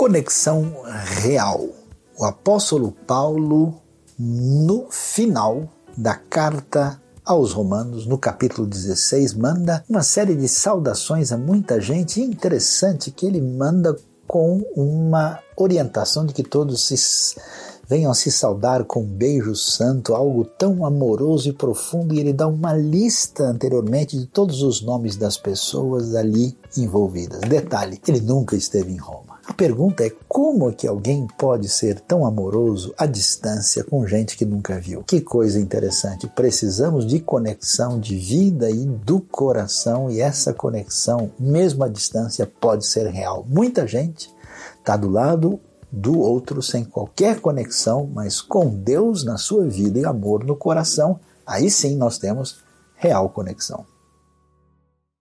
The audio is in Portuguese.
Conexão real. O apóstolo Paulo, no final da carta aos Romanos, no capítulo 16, manda uma série de saudações a muita gente. interessante que ele manda com uma orientação de que todos se venham se saudar com um beijo santo, algo tão amoroso e profundo, e ele dá uma lista anteriormente de todos os nomes das pessoas ali envolvidas. Detalhe, ele nunca esteve em Roma. Pergunta é como é que alguém pode ser tão amoroso à distância com gente que nunca viu? Que coisa interessante. Precisamos de conexão de vida e do coração e essa conexão, mesmo à distância, pode ser real. Muita gente está do lado do outro sem qualquer conexão, mas com Deus na sua vida e amor no coração, aí sim nós temos real conexão.